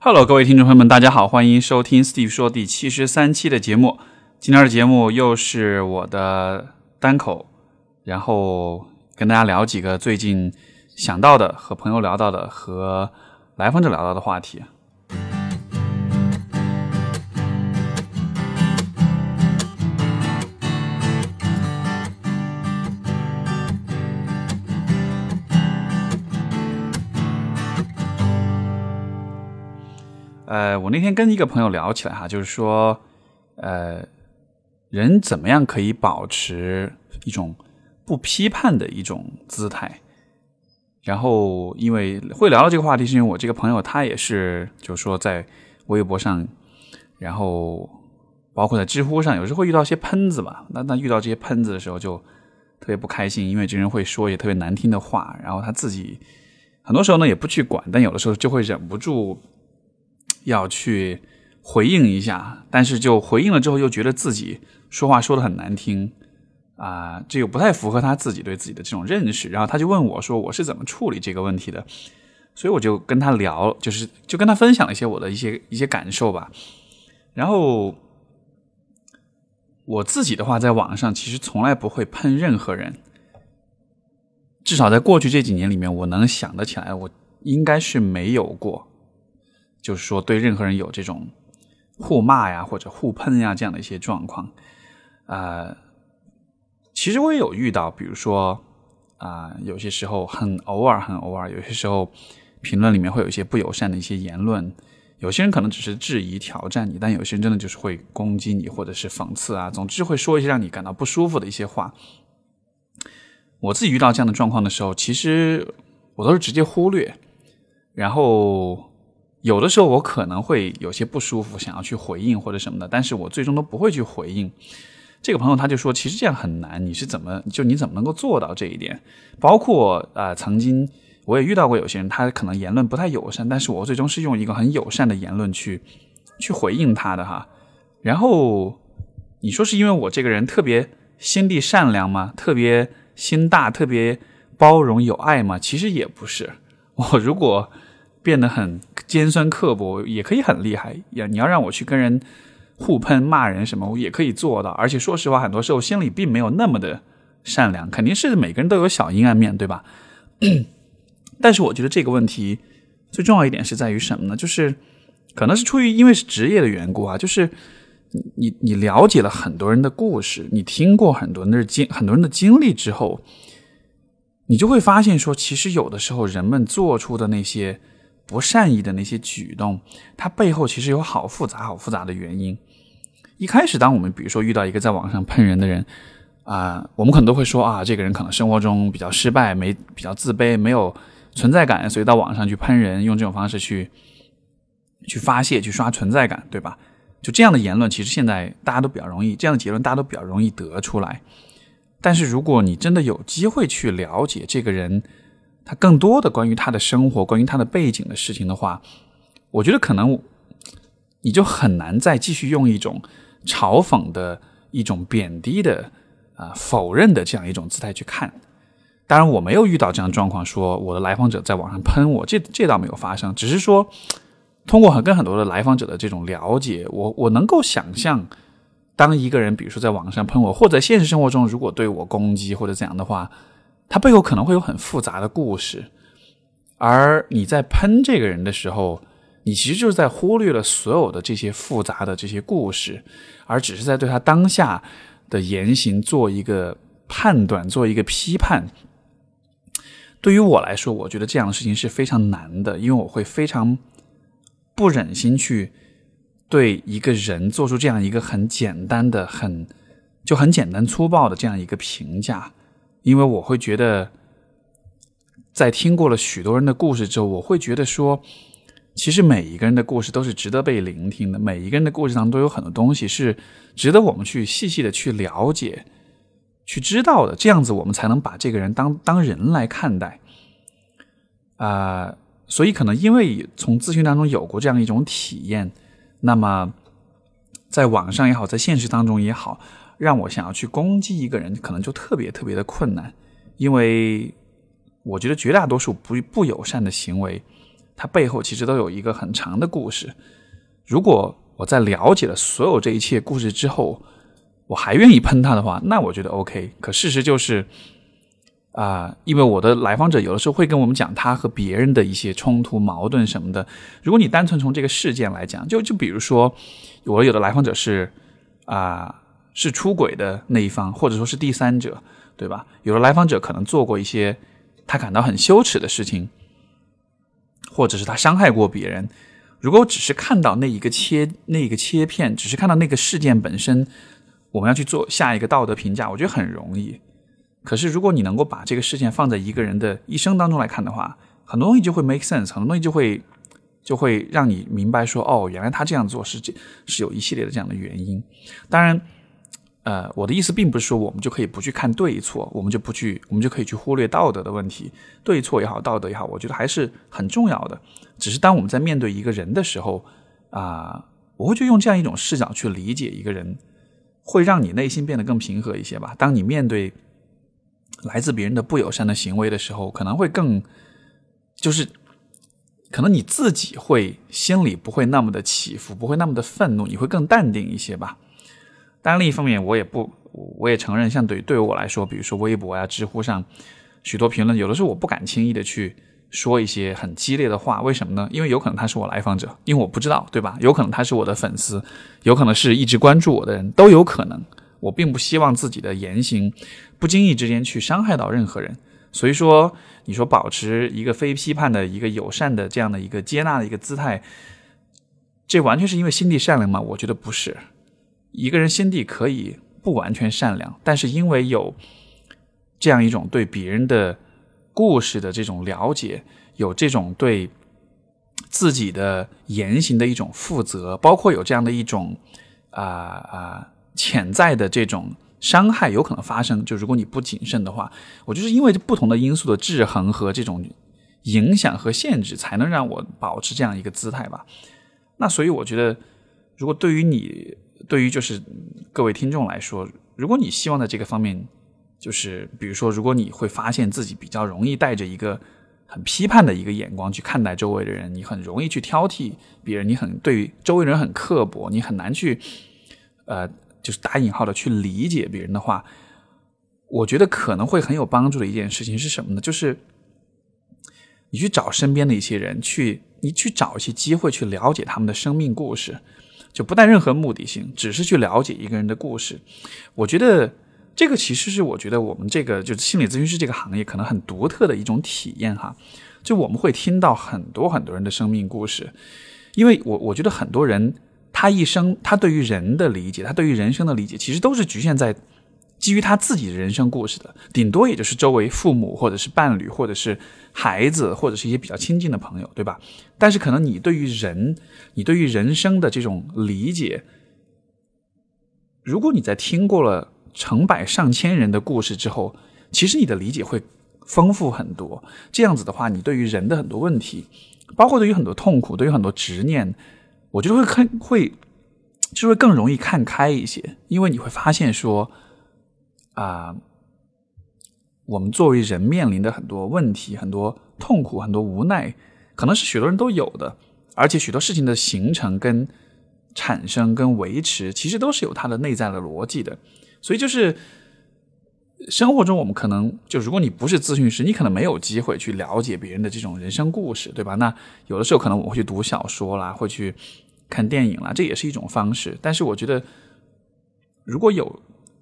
Hello，各位听众朋友们，大家好，欢迎收听 Steve 说第七十三期的节目。今天的节目又是我的单口，然后跟大家聊几个最近想到的、和朋友聊到的、和来访者聊到的话题。呃，我那天跟一个朋友聊起来哈，就是说，呃，人怎么样可以保持一种不批判的一种姿态？然后，因为会聊到这个话题，是因为我这个朋友他也是，就是说在微博上，然后包括在知乎上，有时候会遇到一些喷子吧。那那遇到这些喷子的时候，就特别不开心，因为这人会说一些特别难听的话，然后他自己很多时候呢也不去管，但有的时候就会忍不住。要去回应一下，但是就回应了之后，又觉得自己说话说的很难听啊，这又不太符合他自己对自己的这种认识。然后他就问我说：“我是怎么处理这个问题的？”所以我就跟他聊，就是就跟他分享了一些我的一些一些感受吧。然后我自己的话，在网上其实从来不会喷任何人，至少在过去这几年里面，我能想得起来，我应该是没有过。就是说，对任何人有这种互骂呀，或者互喷呀这样的一些状况，呃，其实我也有遇到，比如说啊，有些时候很偶尔，很偶尔，有些时候评论里面会有一些不友善的一些言论，有些人可能只是质疑、挑战你，但有些人真的就是会攻击你，或者是讽刺啊，总之会说一些让你感到不舒服的一些话。我自己遇到这样的状况的时候，其实我都是直接忽略，然后。有的时候我可能会有些不舒服，想要去回应或者什么的，但是我最终都不会去回应。这个朋友他就说，其实这样很难，你是怎么就你怎么能够做到这一点？包括啊，曾经我也遇到过有些人，他可能言论不太友善，但是我最终是用一个很友善的言论去去回应他的哈。然后你说是因为我这个人特别心地善良吗？特别心大，特别包容有爱吗？其实也不是。我如果变得很尖酸刻薄，也可以很厉害呀！你要让我去跟人互喷、骂人什么，我也可以做到。而且说实话，很多时候心里并没有那么的善良，肯定是每个人都有小阴暗面对吧？但是我觉得这个问题最重要一点是在于什么呢？就是可能是出于因为是职业的缘故啊，就是你你了解了很多人的故事，你听过很多人的经很多人的经历之后，你就会发现说，其实有的时候人们做出的那些。不善意的那些举动，它背后其实有好复杂、好复杂的原因。一开始，当我们比如说遇到一个在网上喷人的人啊，我们可能都会说啊，这个人可能生活中比较失败，没比较自卑，没有存在感，所以到网上去喷人，用这种方式去去发泄、去刷存在感，对吧？就这样的言论，其实现在大家都比较容易，这样的结论大家都比较容易得出来。但是，如果你真的有机会去了解这个人，他更多的关于他的生活、关于他的背景的事情的话，我觉得可能你就很难再继续用一种嘲讽的一种贬低的啊否认的这样一种姿态去看。当然，我没有遇到这样状况，说我的来访者在网上喷我，这这倒没有发生。只是说，通过很跟很多的来访者的这种了解，我我能够想象，当一个人比如说在网上喷我，或者现实生活中如果对我攻击或者怎样的话。他背后可能会有很复杂的故事，而你在喷这个人的时候，你其实就是在忽略了所有的这些复杂的这些故事，而只是在对他当下的言行做一个判断，做一个批判。对于我来说，我觉得这样的事情是非常难的，因为我会非常不忍心去对一个人做出这样一个很简单的、很就很简单粗暴的这样一个评价。因为我会觉得，在听过了许多人的故事之后，我会觉得说，其实每一个人的故事都是值得被聆听的。每一个人的故事当中都有很多东西是值得我们去细细的去了解、去知道的。这样子，我们才能把这个人当当人来看待。啊，所以可能因为从咨询当中有过这样一种体验，那么在网上也好，在现实当中也好。让我想要去攻击一个人，可能就特别特别的困难，因为我觉得绝大多数不不友善的行为，它背后其实都有一个很长的故事。如果我在了解了所有这一切故事之后，我还愿意喷他的话，那我觉得 OK。可事实就是，啊，因为我的来访者有的时候会跟我们讲他和别人的一些冲突、矛盾什么的。如果你单纯从这个事件来讲，就就比如说，我有的来访者是啊，是出轨的那一方，或者说是第三者，对吧？有的来访者可能做过一些他感到很羞耻的事情。或者是他伤害过别人，如果只是看到那一个切那一个切片，只是看到那个事件本身，我们要去做下一个道德评价，我觉得很容易。可是如果你能够把这个事件放在一个人的一生当中来看的话，很多东西就会 make sense，很多东西就会就会让你明白说，哦，原来他这样做是这是有一系列的这样的原因。当然。呃，我的意思并不是说我们就可以不去看对错，我们就不去，我们就可以去忽略道德的问题，对错也好，道德也好，我觉得还是很重要的。只是当我们在面对一个人的时候，啊，我会就用这样一种视角去理解一个人，会让你内心变得更平和一些吧。当你面对来自别人的不友善的行为的时候，可能会更，就是可能你自己会心里不会那么的起伏，不会那么的愤怒，你会更淡定一些吧。但另一方面，我也不，我也承认，像对对于我来说，比如说微博呀、知乎上许多评论，有的时候我不敢轻易的去说一些很激烈的话。为什么呢？因为有可能他是我来访者，因为我不知道，对吧？有可能他是我的粉丝，有可能是一直关注我的人，都有可能。我并不希望自己的言行不经意之间去伤害到任何人。所以说，你说保持一个非批判的一个友善的这样的一个接纳的一个姿态，这完全是因为心地善良吗？我觉得不是。一个人心地可以不完全善良，但是因为有这样一种对别人的故事的这种了解，有这种对自己的言行的一种负责，包括有这样的一种啊啊潜在的这种伤害有可能发生。就如果你不谨慎的话，我就是因为不同的因素的制衡和这种影响和限制，才能让我保持这样一个姿态吧。那所以我觉得，如果对于你。对于就是各位听众来说，如果你希望在这个方面，就是比如说，如果你会发现自己比较容易带着一个很批判的一个眼光去看待周围的人，你很容易去挑剔别人，你很对周围人很刻薄，你很难去呃，就是打引号的去理解别人的话，我觉得可能会很有帮助的一件事情是什么呢？就是你去找身边的一些人，去你去找一些机会去了解他们的生命故事。就不带任何目的性，只是去了解一个人的故事。我觉得这个其实是我觉得我们这个就是心理咨询师这个行业可能很独特的一种体验哈。就我们会听到很多很多人的生命故事，因为我我觉得很多人他一生他对于人的理解，他对于人生的理解，其实都是局限在。基于他自己的人生故事的，顶多也就是周围父母或者是伴侣或者是孩子或者是一些比较亲近的朋友，对吧？但是可能你对于人，你对于人生的这种理解，如果你在听过了成百上千人的故事之后，其实你的理解会丰富很多。这样子的话，你对于人的很多问题，包括对于很多痛苦，对于很多执念，我觉得会看会就会更容易看开一些，因为你会发现说。啊，我们作为人面临的很多问题、很多痛苦、很多无奈，可能是许多人都有的。而且许多事情的形成、跟产生、跟维持，其实都是有它的内在的逻辑的。所以，就是生活中我们可能就，如果你不是咨询师，你可能没有机会去了解别人的这种人生故事，对吧？那有的时候可能我会去读小说啦，会去看电影啦，这也是一种方式。但是，我觉得如果有。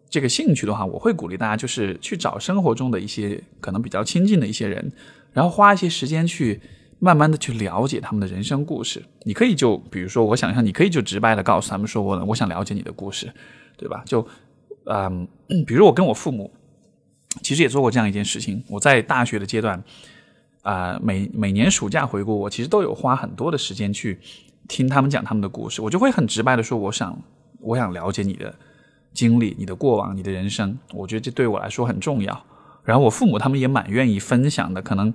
这个兴趣的话，我会鼓励大家，就是去找生活中的一些可能比较亲近的一些人，然后花一些时间去慢慢的去了解他们的人生故事。你可以就比如说，我想象你可以就直白的告诉他们说，我我想了解你的故事，对吧？就嗯，比如我跟我父母其实也做过这样一件事情。我在大学的阶段啊，每每年暑假回国，我其实都有花很多的时间去听他们讲他们的故事。我就会很直白的说，我想我想了解你的。经历你的过往，你的人生，我觉得这对我来说很重要。然后我父母他们也蛮愿意分享的，可能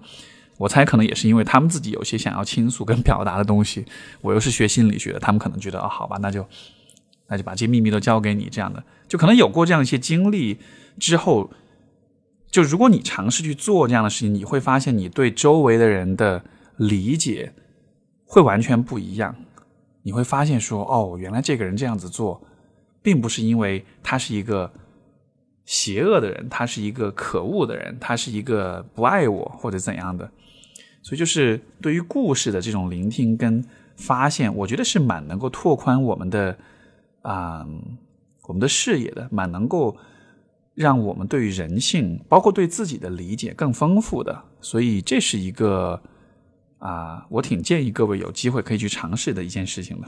我猜可能也是因为他们自己有些想要倾诉跟表达的东西。我又是学心理学的，他们可能觉得啊，好吧，那就那就把这些秘密都交给你这样的。就可能有过这样一些经历之后，就如果你尝试去做这样的事情，你会发现你对周围的人的理解会完全不一样。你会发现说，哦，原来这个人这样子做，并不是因为他是一个邪恶的人，他是一个可恶的人，他是一个不爱我或者怎样的。所以，就是对于故事的这种聆听跟发现，我觉得是蛮能够拓宽我们的啊我们的视野的，蛮能够让我们对于人性，包括对自己的理解更丰富的。所以，这是一个。啊，我挺建议各位有机会可以去尝试的一件事情的。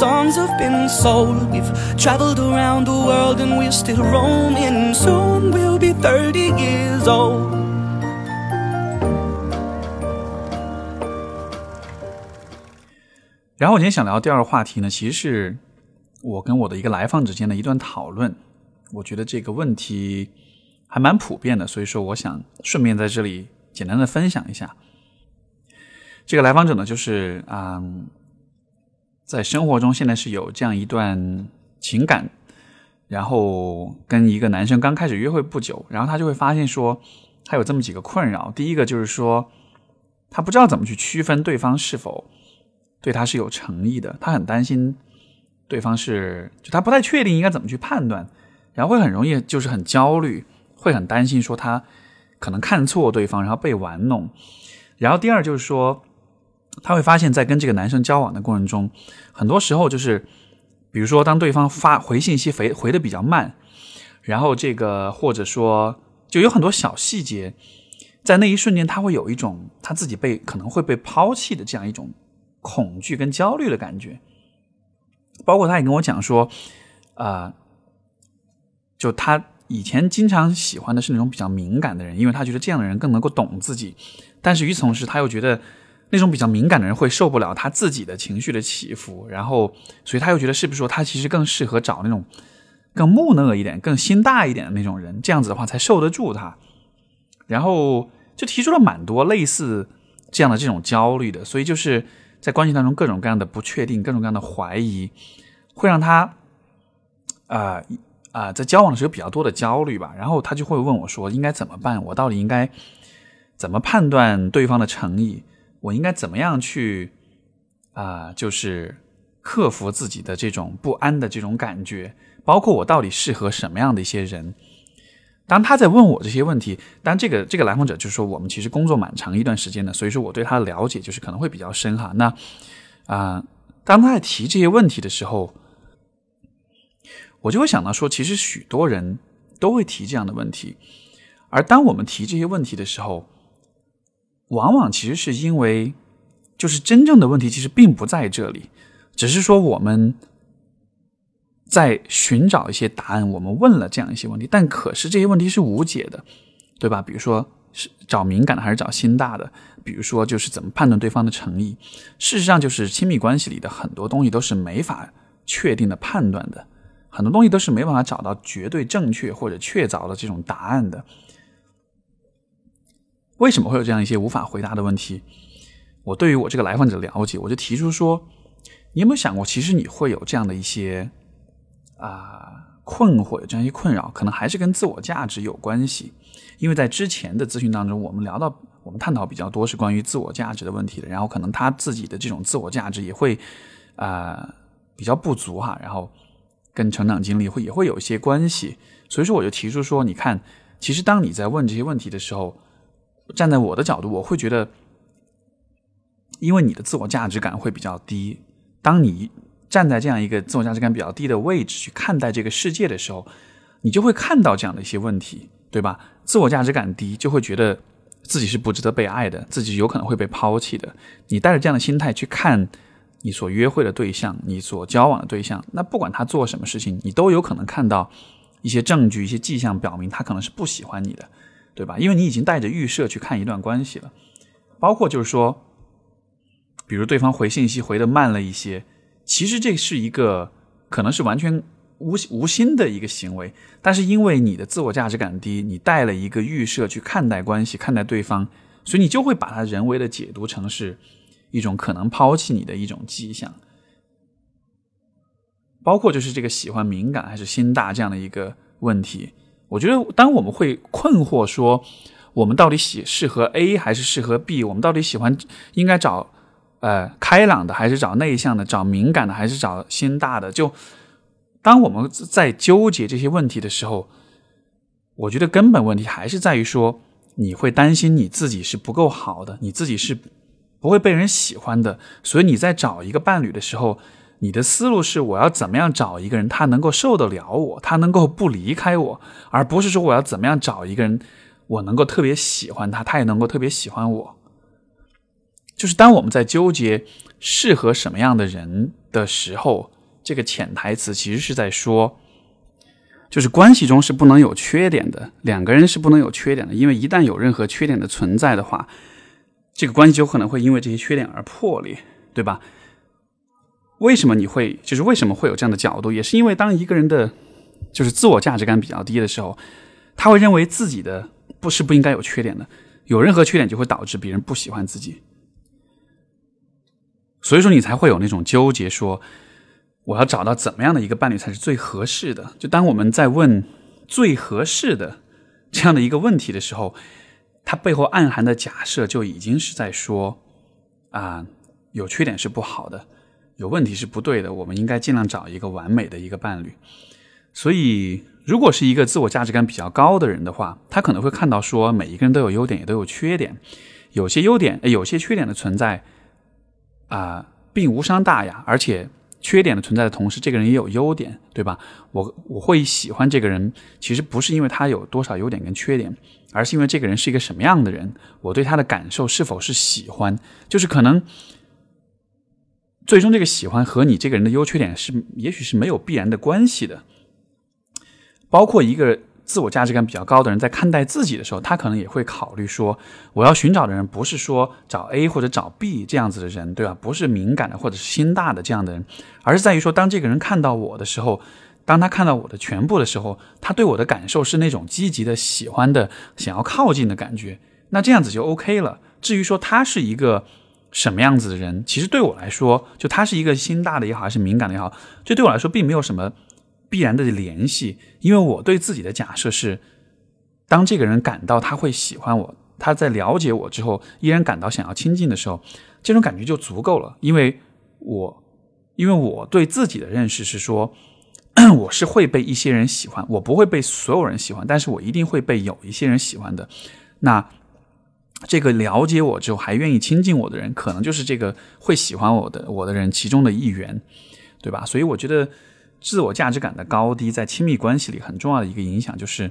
songs have been sold. We've traveled around the world and we're still roaming. Soon we'll be 30 years old. 然后我今天想聊第二个话题呢，其实是我跟我的一个来访之间的一段讨论。我觉得这个问题还蛮普遍的，所以说我想顺便在这里简单的分享一下。这个来访者呢，就是啊、在生活中现在是有这样一段情感，然后跟一个男生刚开始约会不久，然后他就会发现说，他有这么几个困扰。第一个就是说，他不知道怎么去区分对方是否对他是有诚意的，他很担心对方是，就他不太确定应该怎么去判断，然后会很容易就是很焦虑，会很担心说他可能看错对方，然后被玩弄。然后第二就是说，他会发现，在跟这个男生交往的过程中，很多时候就是，比如说当对方发回信息回回的比较慢，然后这个或者说就有很多小细节，在那一瞬间，他会有一种他自己被可能会被抛弃的这样一种恐惧跟焦虑的感觉。包括他也跟我讲说，啊、就他以前经常喜欢的是那种比较敏感的人，因为他觉得这样的人更能够懂自己。但是与此同时，他又觉得那种比较敏感的人会受不了他自己的情绪的起伏，然后，所以他又觉得是不是说他其实更适合找那种更木讷一点、更心大一点的那种人，这样子的话才受得住他。然后就提出了蛮多类似这样的这种焦虑的，所以就是在关系当中各种各样的不确定、各种各样的怀疑，会让他啊啊、在交往的时候比较多的焦虑吧。然后他就会问我说：“应该怎么办？我到底应该怎么判断对方的诚意？我应该怎么样去啊、就是克服自己的这种不安的这种感觉？包括我到底适合什么样的一些人？”当他在问我这些问题，当这个这个来访者就是说我们其实工作蛮长一段时间的，所以说我对他的了解就是可能会比较深哈。那啊，当他在提这些问题的时候，我就会想到说，其实许多人都会提这样的问题，而当我们提这些问题的时候，往往其实是因为，就是真正的问题其实并不在这里，只是说我们在寻找一些答案。我们问了这样一些问题，但可是这些问题是无解的，对吧？比如说是找敏感的还是找心大的？比如说就是怎么判断对方的诚意？事实上，就是亲密关系里的很多东西都是没法确定的判断的。很多东西都是没办法找到绝对正确或者确凿的这种答案的。为什么会有这样一些无法回答的问题？我对于我这个来访者的了解，我就提出说：你有没有想过，其实你会有这样的一些啊困惑，有这样一些困扰，可能还是跟自我价值有关系。因为在之前的咨询当中，我们聊到，我们探讨比较多是关于自我价值的问题的。然后可能他自己的这种自我价值也会啊比较不足哈，然后。跟成长经历会也会有一些关系，所以说我就提出说，你看，其实当你在问这些问题的时候，站在我的角度，我会觉得，因为你的自我价值感会比较低，当你站在这样一个自我价值感比较低的位置去看待这个世界的时候，你就会看到这样的一些问题，对吧？自我价值感低，就会觉得自己是不值得被爱的，自己有可能会被抛弃的。你带着这样的心态去看。你所约会的对象，你所交往的对象，那不管他做什么事情，你都有可能看到一些证据、一些迹象，表明他可能是不喜欢你的，对吧？因为你已经带着预设去看一段关系了。包括就是说，比如对方回信息回的慢了一些，其实这是一个可能是完全无无心的一个行为，但是因为你的自我价值感低，你带了一个预设去看待关系、看待对方，所以你就会把它人为的解读成是。一种可能抛弃你的一种迹象，包括就是这个喜欢敏感还是心大这样的一个问题。我觉得，当我们会困惑说，我们到底喜适合 A 还是适合 B？我们到底喜欢应该找呃开朗的还是找内向的？找敏感的还是找心大的？就当我们在纠结这些问题的时候，我觉得根本问题还是在于说，你会担心你自己是不够好的，你自己是。不会被人喜欢的，所以你在找一个伴侣的时候，你的思路是我要怎么样找一个人，他能够受得了我，他能够不离开我，而不是说我要怎么样找一个人，我能够特别喜欢他，他也能够特别喜欢我。就是当我们在纠结适合什么样的人的时候，这个潜台词其实是在说，就是关系中是不能有缺点的，两个人是不能有缺点的，因为一旦有任何缺点的存在的话。这个关系就可能会因为这些缺点而破裂，对吧？为什么你会就是为什么会有这样的角度？也是因为当一个人的就是自我价值感比较低的时候，他会认为自己的不是不应该有缺点的，有任何缺点就会导致别人不喜欢自己。所以说你才会有那种纠结，说我要找到怎么样的一个伴侣才是最合适的。就当我们在问最合适的这样的一个问题的时候。它背后暗含的假设就已经是在说，啊，有缺点是不好的，有问题是不对的。我们应该尽量找一个完美的一个伴侣。所以，如果是一个自我价值感比较高的人的话，他可能会看到说，每一个人都有优点，也都有缺点。有些优点，有些缺点的存在，啊，并无伤大雅。而且，缺点的存在的同时，这个人也有优点，对吧？我我会喜欢这个人，其实不是因为他有多少优点跟缺点。而是因为这个人是一个什么样的人，我对他的感受是否是喜欢，就是可能最终这个喜欢和你这个人的优缺点是，也许是没有必然的关系的。包括一个自我价值感比较高的人，在看待自己的时候，他可能也会考虑说，我要寻找的人不是说找 A 或者找 B 这样子的人，对吧？不是敏感的或者是心大的这样的人，而是在于说，当这个人看到我的时候。当他看到我的全部的时候，他对我的感受是那种积极的、喜欢的、想要靠近的感觉。那这样子就 OK 了。至于说他是一个什么样子的人，其实对我来说，就他是一个心大的也好，还是敏感的也好，这对我来说并没有什么必然的联系。因为我对自己的假设是，当这个人感到他会喜欢我，他在了解我之后，依然感到想要亲近的时候，这种感觉就足够了。因为我，因为我对自己的认识是说。我是会被一些人喜欢，我不会被所有人喜欢，但是我一定会被有一些人喜欢的。那这个了解我之后还愿意亲近我的人，可能就是这个会喜欢我的我的人其中的一员，对吧？所以我觉得自我价值感的高低在亲密关系里很重要的一个影响就是。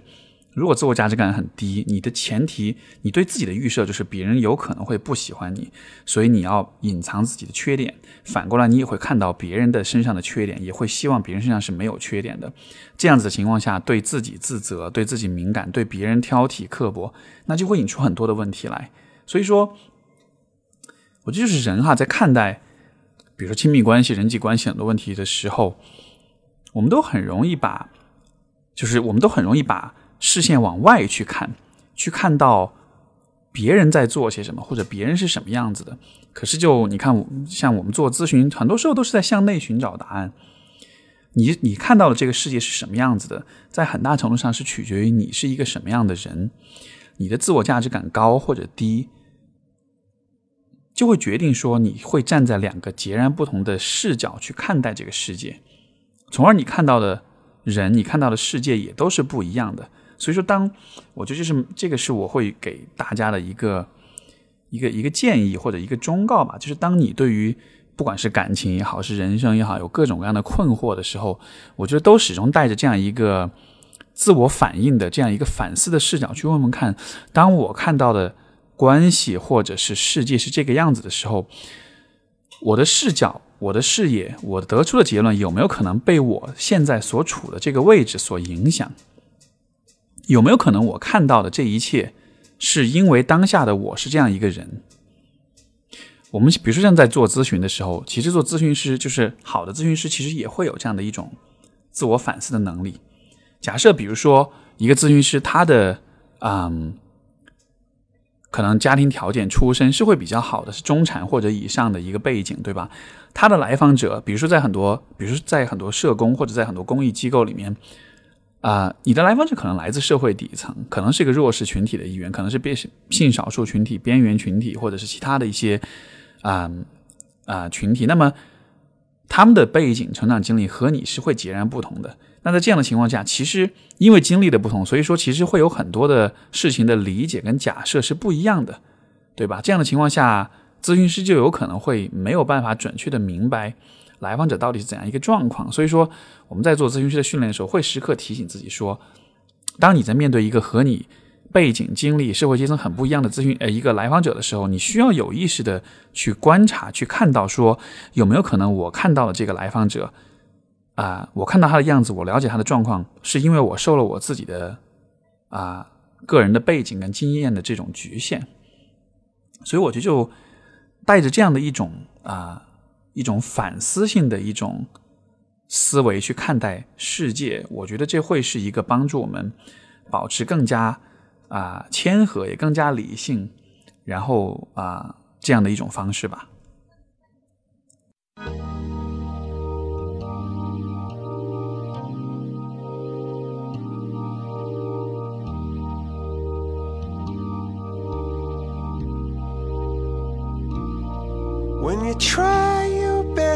如果自我价值感很低，你的前提，你对自己的预设就是别人有可能会不喜欢你，所以你要隐藏自己的缺点。反过来，你也会看到别人的身上的缺点，也会希望别人身上是没有缺点的。这样子的情况下，对自己自责，对自己敏感，对别人挑剔刻薄，那就会引出很多的问题来。所以说，我觉得就是人哈，在看待，比如说亲密关系、人际关系很多问题的时候，我们都很容易把，就是我们都很容易把。视线往外去看，去看到别人在做些什么，或者别人是什么样子的。可是，就你看，像我们做咨询，很多时候都是在向内寻找答案。你你看到的这个世界是什么样子的，在很大程度上是取决于你是一个什么样的人，你的自我价值感高或者低，就会决定说你会站在两个截然不同的视角去看待这个世界，从而你看到的人，你看到的世界也都是不一样的。所以说，当我觉得就是这个是我会给大家的一个一个一个建议或者一个忠告吧，就是当你对于不管是感情也好，是人生也好，有各种各样的困惑的时候，我觉得都始终带着这样一个自我反应的这样一个反思的视角去问问看，当我看到的关系或者是世界是这个样子的时候，我的视角、我的视野、我得出的结论有没有可能被我现在所处的这个位置所影响？有没有可能我看到的这一切，是因为当下的我是这样一个人？我们比如说像在做咨询的时候，其实做咨询师就是好的咨询师，其实也会有这样的一种自我反思的能力。假设比如说一个咨询师，他的嗯，可能家庭条件、出身是会比较好的，是中产或者以上的一个背景，对吧？他的来访者，比如说在很多，比如说在很多社工或者在很多公益机构里面。啊，你的来访者可能来自社会底层，可能是一个弱势群体的一员，可能是边性少数群体、边缘群体，或者是其他的一些啊啊群体。那么他们的背景、成长经历和你是会截然不同的。那在这样的情况下，其实因为经历的不同，所以说其实会有很多的事情的理解跟假设是不一样的，对吧？这样的情况下，咨询师就有可能会没有办法准确的明白。来访者到底是怎样一个状况？所以说，我们在做咨询师的训练的时候，会时刻提醒自己说：，当你在面对一个和你背景、经历、社会阶层很不一样的咨询呃一个来访者的时候，你需要有意识的去观察、去看到，说有没有可能我看到了这个来访者啊，我看到他的样子，我了解他的状况，是因为我受了我自己的啊个人的背景跟经验的这种局限，所以我觉得就带着这样的一种啊。一种反思性的一种思维去看待世界，我觉得这会是一个帮助我们保持更加啊谦和，也更加理性，然后啊这样的一种方式吧。When you try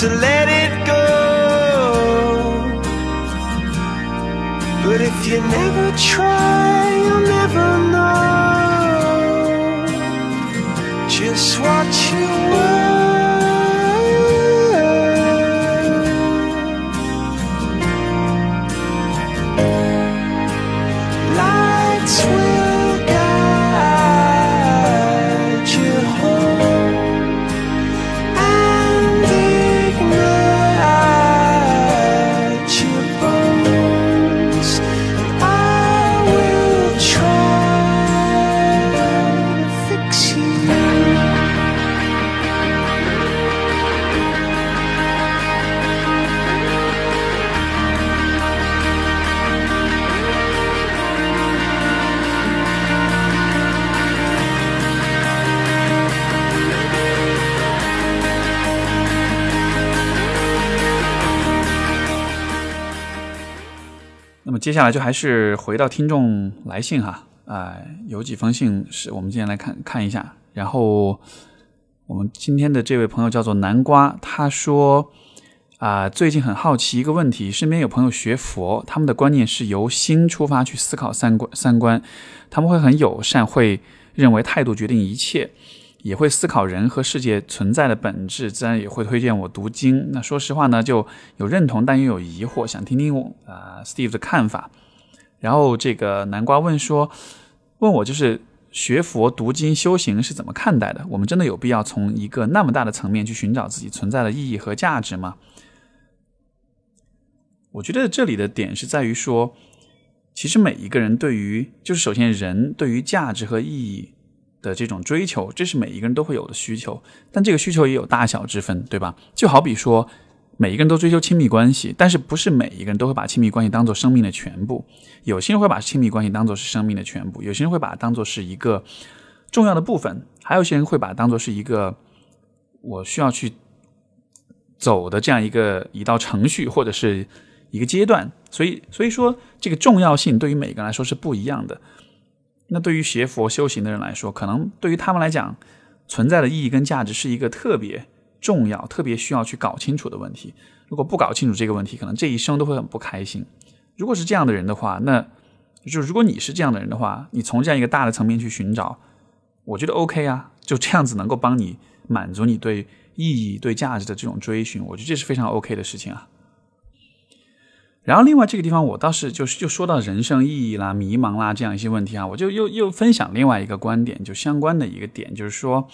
to let it go. But if you never try, 接下来就还是回到听众来信哈，啊、有几封信是我们今天来看看一下。然后我们今天的这位朋友叫做南瓜，他说啊、最近很好奇一个问题，身边有朋友学佛，他们的观念是由心出发去思考三观三观，他们会很友善，会认为态度决定一切。也会思考人和世界存在的本质，自然也会推荐我读经。那说实话呢，就有认同，但又有疑惑，想听听啊、Steve 的看法。然后这个南瓜问说，问我就是学佛、读经、修行是怎么看待的？我们真的有必要从一个那么大的层面去寻找自己存在的意义和价值吗？我觉得这里的点是在于说，其实每一个人对于，就是首先人对于价值和意义的这种追求，这是每一个人都会有的需求，但这个需求也有大小之分，对吧？就好比说，每一个人都追求亲密关系，但是不是每一个人都会把亲密关系当做生命的全部。有些人会把亲密关系当做是生命的全部，有些人会把它当做是一个重要的部分，还有些人会把它当做是一个我需要去走的这样一个一道程序或者是一个阶段。所以，所以说这个重要性对于每个人来说是不一样的。那对于学佛修行的人来说，可能对于他们来讲，存在的意义跟价值是一个特别重要、特别需要去搞清楚的问题。如果不搞清楚这个问题，可能这一生都会很不开心。如果是这样的人的话，那就如果你是这样的人的话，你从这样一个大的层面去寻找，我觉得 OK 啊，就这样子能够帮你满足你对意义、对价值的这种追寻，我觉得这是非常 OK 的事情啊。然后，另外这个地方，我倒是就是就说到人生意义啦、迷茫啦这样一些问题啊，我就又又分享另外一个观点，就相关的一个点，就是说，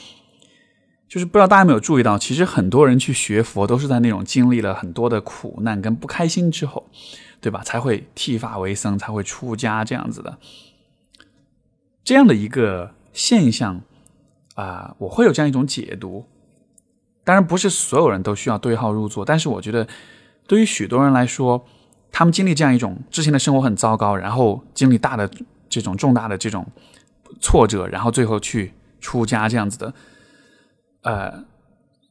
就是不知道大家有没有注意到，其实很多人去学佛都是在那种经历了很多的苦难跟不开心之后，对吧？才会剃发为僧，才会出家这样子的。这样的一个现象啊、我会有这样一种解读。当然，不是所有人都需要对号入座，但是我觉得对于许多人来说，他们经历这样一种之前的生活很糟糕，然后经历大的这种重大的这种挫折，然后最后去出家这样子的，呃，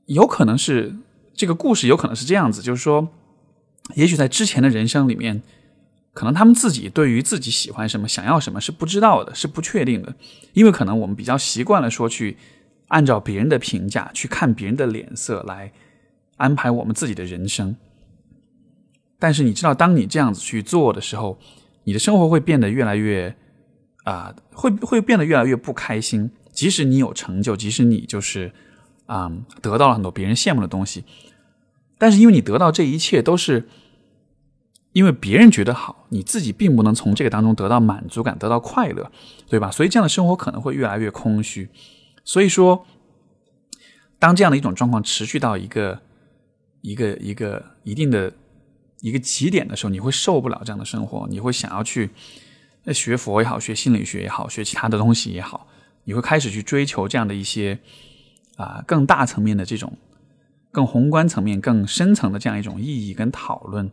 有可能是这个故事有可能是这样子，就是说，也许在之前的人生里面，可能他们自己对于自己喜欢什么、想要什么是不知道的，是不确定的，因为可能我们比较习惯了说去按照别人的评价去看别人的脸色来安排我们自己的人生。但是你知道，当你这样子去做的时候，你的生活会变得越来越啊、会会变得越来越不开心。即使你有成就，即使你就是啊、得到了很多别人羡慕的东西，但是因为你得到这一切都是因为别人觉得好，你自己并不能从这个当中得到满足感，得到快乐，对吧？所以这样的生活可能会越来越空虚。所以说，当这样的一种状况持续到一个一个一个一定的一个极点的时候，你会受不了这样的生活，你会想要去学佛也好，学心理学也好，学其他的东西也好，你会开始去追求这样的一些啊、更大层面的这种更宏观层面、更深层的这样一种意义跟讨论。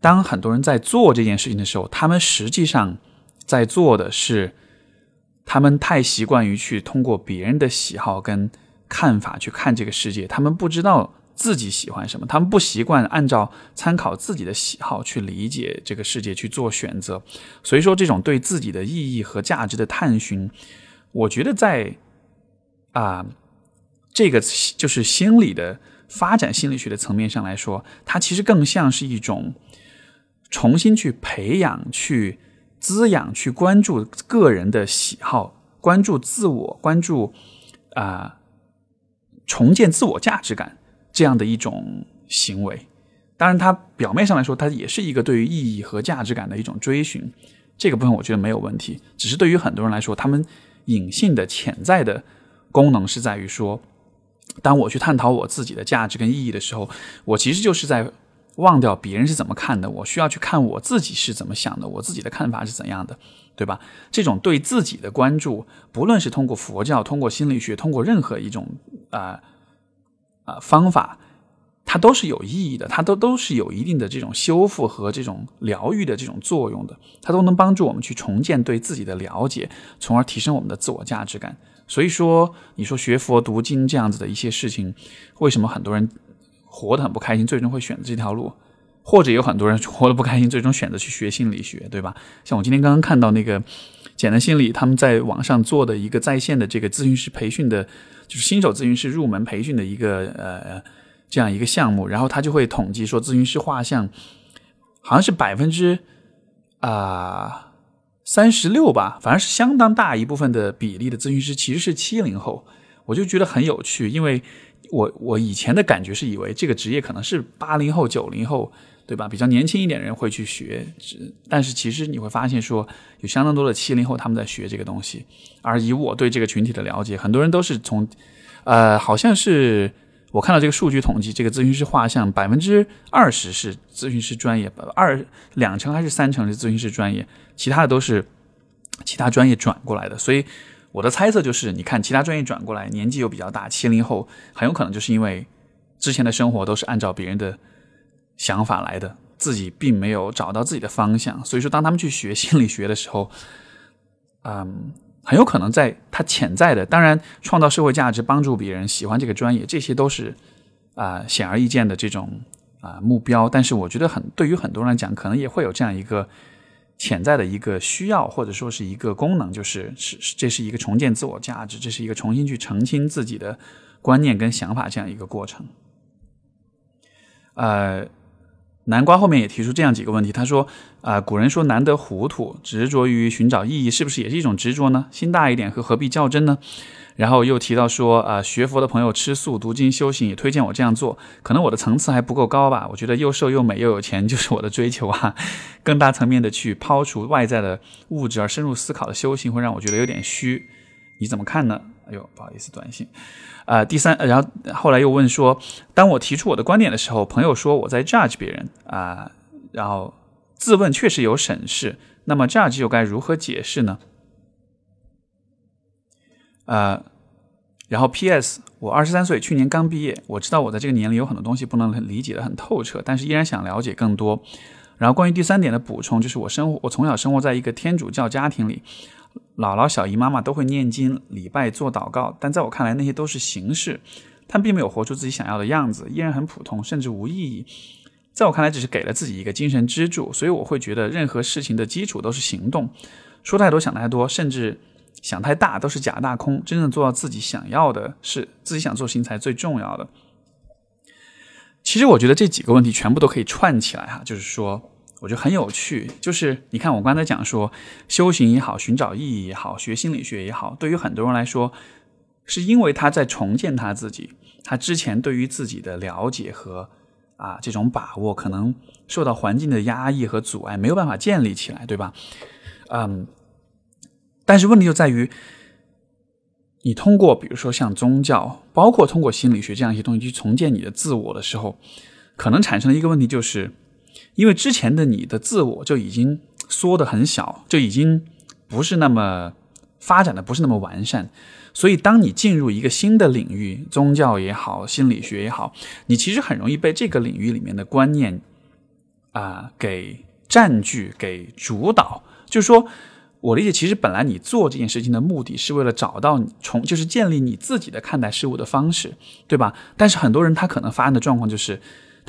当很多人在做这件事情的时候，他们实际上在做的是，他们太习惯于去通过别人的喜好跟看法去看这个世界，他们不知道自己喜欢什么，他们不习惯按照参考自己的喜好去理解这个世界去做选择。所以说，这种对自己的意义和价值的探寻，我觉得在啊、这个就是心理的发展心理学的层面上来说，它其实更像是一种重新去培养、去滋养、去关注个人的喜好，关注自我，关注啊，重建自我价值感这样的一种行为。当然，它表面上来说，它也是一个对于意义和价值感的一种追寻。这个部分我觉得没有问题，只是对于很多人来说，他们隐性的、潜在的功能是在于说，当我去探讨我自己的价值跟意义的时候，我其实就是在忘掉别人是怎么看的，我需要去看我自己是怎么想的，我自己的看法是怎样的，对吧？这种对自己的关注，不论是通过佛教、通过心理学、通过任何一种啊啊方法。它都是有意义的，它都都是有一定的这种修复和这种疗愈的这种作用的，它都能帮助我们去重建对自己的了解，从而提升我们的自我价值感。所以说，你说学佛读经这样子的一些事情，为什么很多人活得很不开心，最终会选择这条路？或者有很多人活得不开心，最终选择去学心理学，对吧？像我今天刚刚看到那个简单心理他们在网上做的一个在线的这个咨询师培训的，就是新手咨询师入门培训的一个呃。这样一个项目，然后他就会统计说，咨询师画像好像是百分之啊三十六吧，反正是相当大一部分的比例的咨询师其实是七零后，我就觉得很有趣，因为我我以前的感觉是以为这个职业可能是八零后九零后对吧，比较年轻一点人会去学，但是其实你会发现说有相当多的七零后他们在学这个东西，而以我对这个群体的了解，很多人都是从呃好像是。我看到这个数据统计，这个咨询师画像百分之二十是咨询师专业，二两成还是三成是咨询师专业，其他的都是其他专业转过来的。所以我的猜测就是，你看其他专业转过来，年纪又比较大，七零后很有可能就是因为之前的生活都是按照别人的想法来的，自己并没有找到自己的方向。所以说，当他们去学心理学的时候，嗯。很有可能在他潜在的，当然创造社会价值、帮助别人、喜欢这个专业，这些都是啊显而易见的这种啊目标。但是我觉得很对于很多人来讲，可能也会有这样一个潜在的一个需要，或者说是一个功能，就是是这是一个重建自我价值，这是一个重新去澄清自己的观念跟想法这样一个过程。呃。南瓜后面也提出这样几个问题，他说：“啊，古人说难得糊涂，执着于寻找意义，是不是也是一种执着呢？心大一点，和何必较真呢？”然后又提到说：“啊，学佛的朋友吃素、读经、修行，也推荐我这样做。可能我的层次还不够高吧？我觉得又瘦又美又有钱就是我的追求啊。更大层面的去抛除外在的物质而深入思考的修行，会让我觉得有点虚。你怎么看呢？”哎呦，不好意思，短信。啊，第三，然后后来又问说，当我提出我的观点的时候，朋友说我在 judge 别人啊，然后自问确实有审视，那么 judge 又该如何解释呢？呃，然后 P.S. 我二十三岁，去年刚毕业，我知道我在这个年龄有很多东西不能理解的很透彻，但是依然想了解更多。然后关于第三点的补充，就是我生活，我从小生活在一个天主教家庭里。姥姥、小姨妈妈都会念经、礼拜、做祷告，但在我看来，那些都是形式，他们并没有活出自己想要的样子，依然很普通，甚至无意义。在我看来，只是给了自己一个精神支柱，所以我会觉得任何事情的基础都是行动。说太多、想太多，甚至想太大，都是假大空。真正做到自己想要的事，自己想做事情才最重要的。其实，我觉得这几个问题全部都可以串起来哈，就是说。我觉得很有趣，就是你看我刚才讲说，修行也好，寻找意义也好，学心理学也好，对于很多人来说，是因为他在重建他自己，他之前对于自己的了解和啊这种把握，可能受到环境的压抑和阻碍，没有办法建立起来，对吧？嗯，但是问题就在于，你通过比如说像宗教，包括通过心理学这样一些东西去重建你的自我的时候，可能产生的一个问题就是。因为之前的你的自我就已经缩得很小，就已经不是那么发展的不是那么完善，所以当你进入一个新的领域，宗教也好，心理学也好，你其实很容易被这个领域里面的观念啊给占据、给主导。就是说我理解，其实本来你做这件事情的目的是为了找到你从，就是建立你自己的看待事物的方式，对吧？但是很多人他可能发生的状况就是。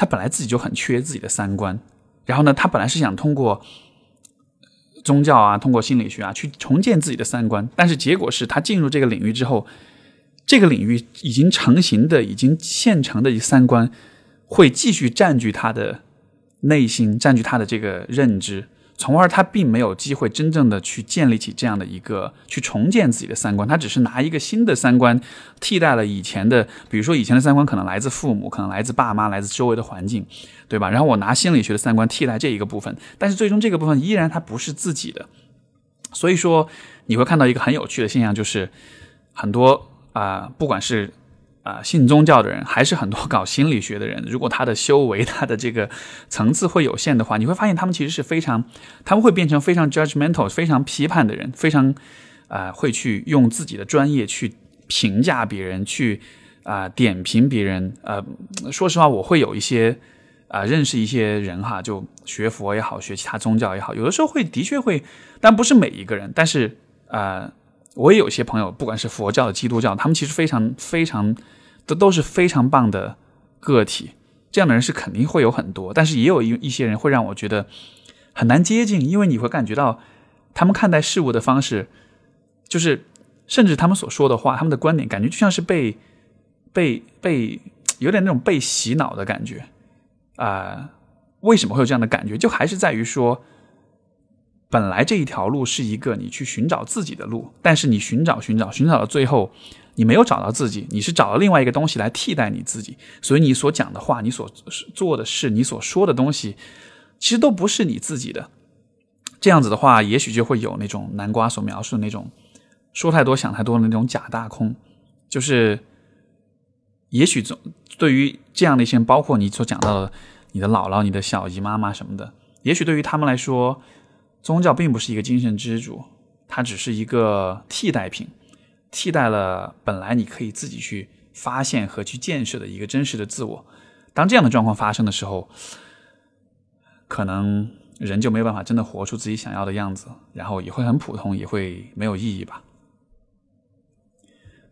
他本来自己就很缺自己的三观，然后呢，他本来是想通过宗教啊，通过心理学啊，去重建自己的三观，但是结果是他进入这个领域之后，这个领域已经成型的、已经现成的三观，会继续占据他的内心，占据他的这个认知。从而他并没有机会真正的去建立起这样的一个去重建自己的三观，他只是拿一个新的三观替代了以前的，比如说以前的三观可能来自父母，可能来自爸妈，来自周围的环境，对吧？然后我拿心理学的三观替代这一个部分，但是最终这个部分依然它不是自己的，所以说你会看到一个很有趣的现象，就是很多啊，不管是。啊，信宗教的人还是很多搞心理学的人。如果他的修为、他的这个层次会有限的话，你会发现他们其实是非常，他们会变成非常 judgmental、非常批判的人，非常啊，会去用自己的专业去评价别人，去啊点评别人。呃，说实话，我会有一些啊认识一些人哈，就学佛也好，学其他宗教也好，有的时候会的确会，但不是每一个人，但是啊。我也有些朋友，不管是佛教的、基督教，他们其实非常非常都都是非常棒的个体。这样的人是肯定会有很多，但是也有一一些人会让我觉得很难接近，因为你会感觉到他们看待事物的方式，就是甚至他们所说的话、他们的观点，感觉就像是被被被有点那种被洗脑的感觉啊。为什么会有这样的感觉？就还是在于说。本来这一条路是一个你去寻找自己的路，但是你寻找寻找寻找到最后，你没有找到自己，你是找到另外一个东西来替代你自己，所以你所讲的话，你所做的事，你所说的东西，其实都不是你自己的。这样子的话，也许就会有那种南瓜所描述的那种说太多想太多的那种假大空，就是也许总对于这样的一些，包括你所讲到的你的姥姥、你的小姨妈妈什么的，也许对于他们来说。宗教并不是一个精神支柱，它只是一个替代品，替代了本来你可以自己去发现和去建设的一个真实的自我。当这样的状况发生的时候，可能人就没有办法真的活出自己想要的样子，然后也会很普通，也会没有意义吧。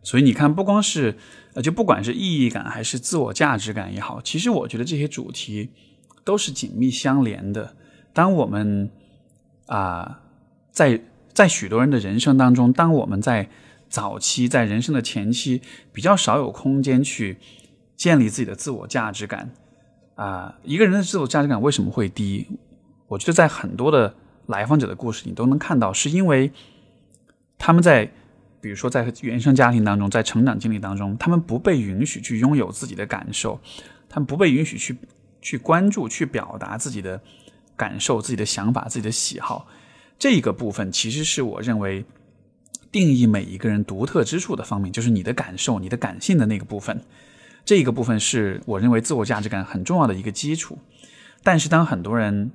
所以你看，不光是呃，就不管是意义感还是自我价值感也好，其实我觉得这些主题都是紧密相连的。当我们啊，在在许多人的人生当中，当我们在早期，在人生的前期，比较少有空间去建立自己的自我价值感。啊，一个人的自我价值感为什么会低？我觉得在很多的来访者的故事你都能看到，是因为他们在，比如说在原生家庭当中，在成长经历当中，他们不被允许去拥有自己的感受，他们不被允许去去关注、去表达自己的。感受自己的想法、自己的喜好，这个部分其实是我认为定义每一个人独特之处的方面，就是你的感受、你的感性的那个部分。这个部分是我认为自我价值感很重要的一个基础。但是，当很多人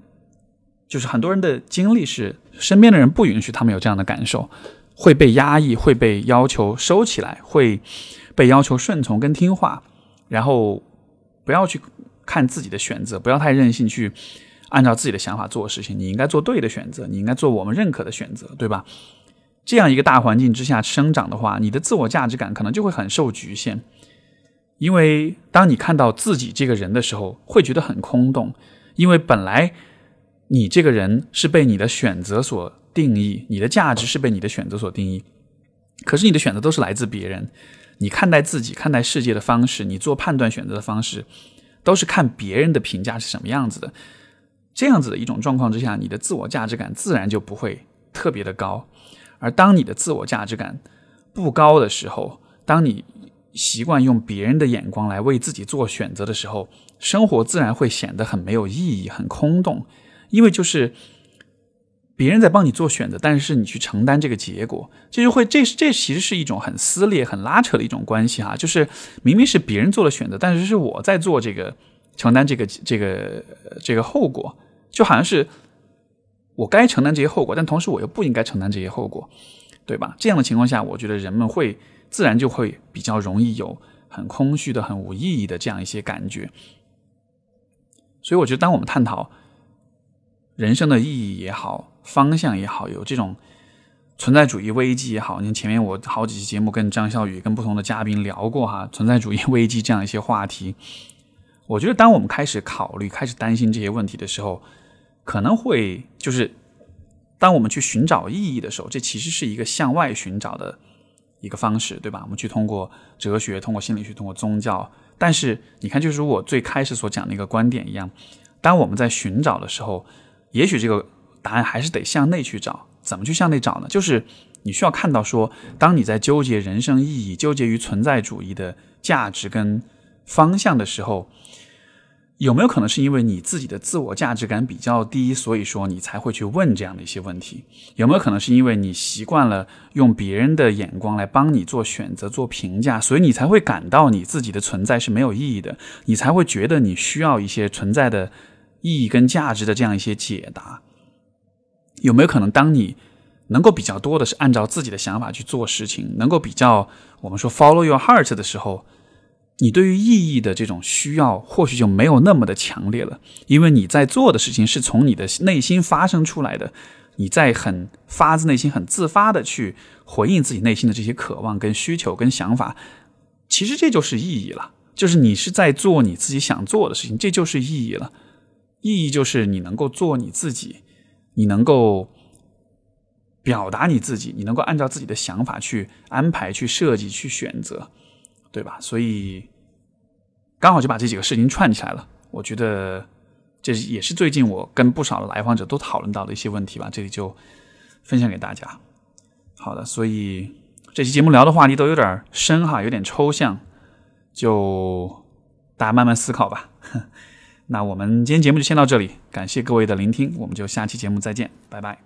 就是很多人的经历是身边的人不允许他们有这样的感受，会被压抑，会被要求收起来，会被要求顺从跟听话，然后不要去看自己的选择，不要太任性去。按照自己的想法做事情，你应该做对的选择，你应该做我们认可的选择，对吧？这样一个大环境之下生长的话，你的自我价值感可能就会很受局限。因为当你看到自己这个人的时候，会觉得很空洞，因为本来你这个人是被你的选择所定义，你的价值是被你的选择所定义。可是你的选择都是来自别人，你看待自己、看待世界的方式，你做判断选择的方式，都是看别人的评价是什么样子的。这样子的一种状况之下，你的自我价值感自然就不会特别的高。而当你的自我价值感不高的时候，当你习惯用别人的眼光来为自己做选择的时候，生活自然会显得很没有意义、很空洞。因为就是别人在帮你做选择，但是你去承担这个结果，这就会这这其实是一种很撕裂、很拉扯的一种关系哈。就是明明是别人做了选择，但是是我在做这个承担这个这个这个后果。就好像是我该承担这些后果，但同时我又不应该承担这些后果，对吧？这样的情况下，我觉得人们会自然就会比较容易有很空虚的、很无意义的这样一些感觉。所以，我觉得当我们探讨人生的意义也好、方向也好，有这种存在主义危机也好，你看前面我好几期节目跟张笑宇、跟不同的嘉宾聊过哈，存在主义危机这样一些话题。我觉得，当我们开始考虑、开始担心这些问题的时候，可能会就是当我们去寻找意义的时候，这其实是一个向外寻找的一个方式，对吧？我们去通过哲学、通过心理学、通过宗教。但是你看，就是我最开始所讲的一个观点一样，当我们在寻找的时候，也许这个答案还是得向内去找。怎么去向内找呢？就是你需要看到说，当你在纠结人生意义、纠结于存在主义的价值跟方向的时候，有没有可能是因为你自己的自我价值感比较低，所以说你才会去问这样的一些问题？有没有可能是因为你习惯了用别人的眼光来帮你做选择、做评价，所以你才会感到你自己的存在是没有意义的？你才会觉得你需要一些存在的意义跟价值的这样一些解答？有没有可能，当你能够比较多的是按照自己的想法去做事情，能够比较我们说 follow your heart 的时候，你对于意义的这种需要或许就没有那么的强烈了，因为你在做的事情是从你的内心发生出来的，你在很发自内心、很自发的去回应自己内心的这些渴望、跟需求、跟想法，其实这就是意义了，就是你是在做你自己想做的事情，这就是意义了。意义就是你能够做你自己。你能够表达你自己，你能够按照自己的想法去安排、去设计、去选择，对吧？所以刚好就把这几个事情串起来了。我觉得这也是最近我跟不少的来访者都讨论到的一些问题吧。这里就分享给大家。好的，所以这期节目聊的话题都有点深哈，有点抽象，就大家慢慢思考吧。那我们今天节目就先到这里，感谢各位的聆听，我们就下期节目再见，拜拜。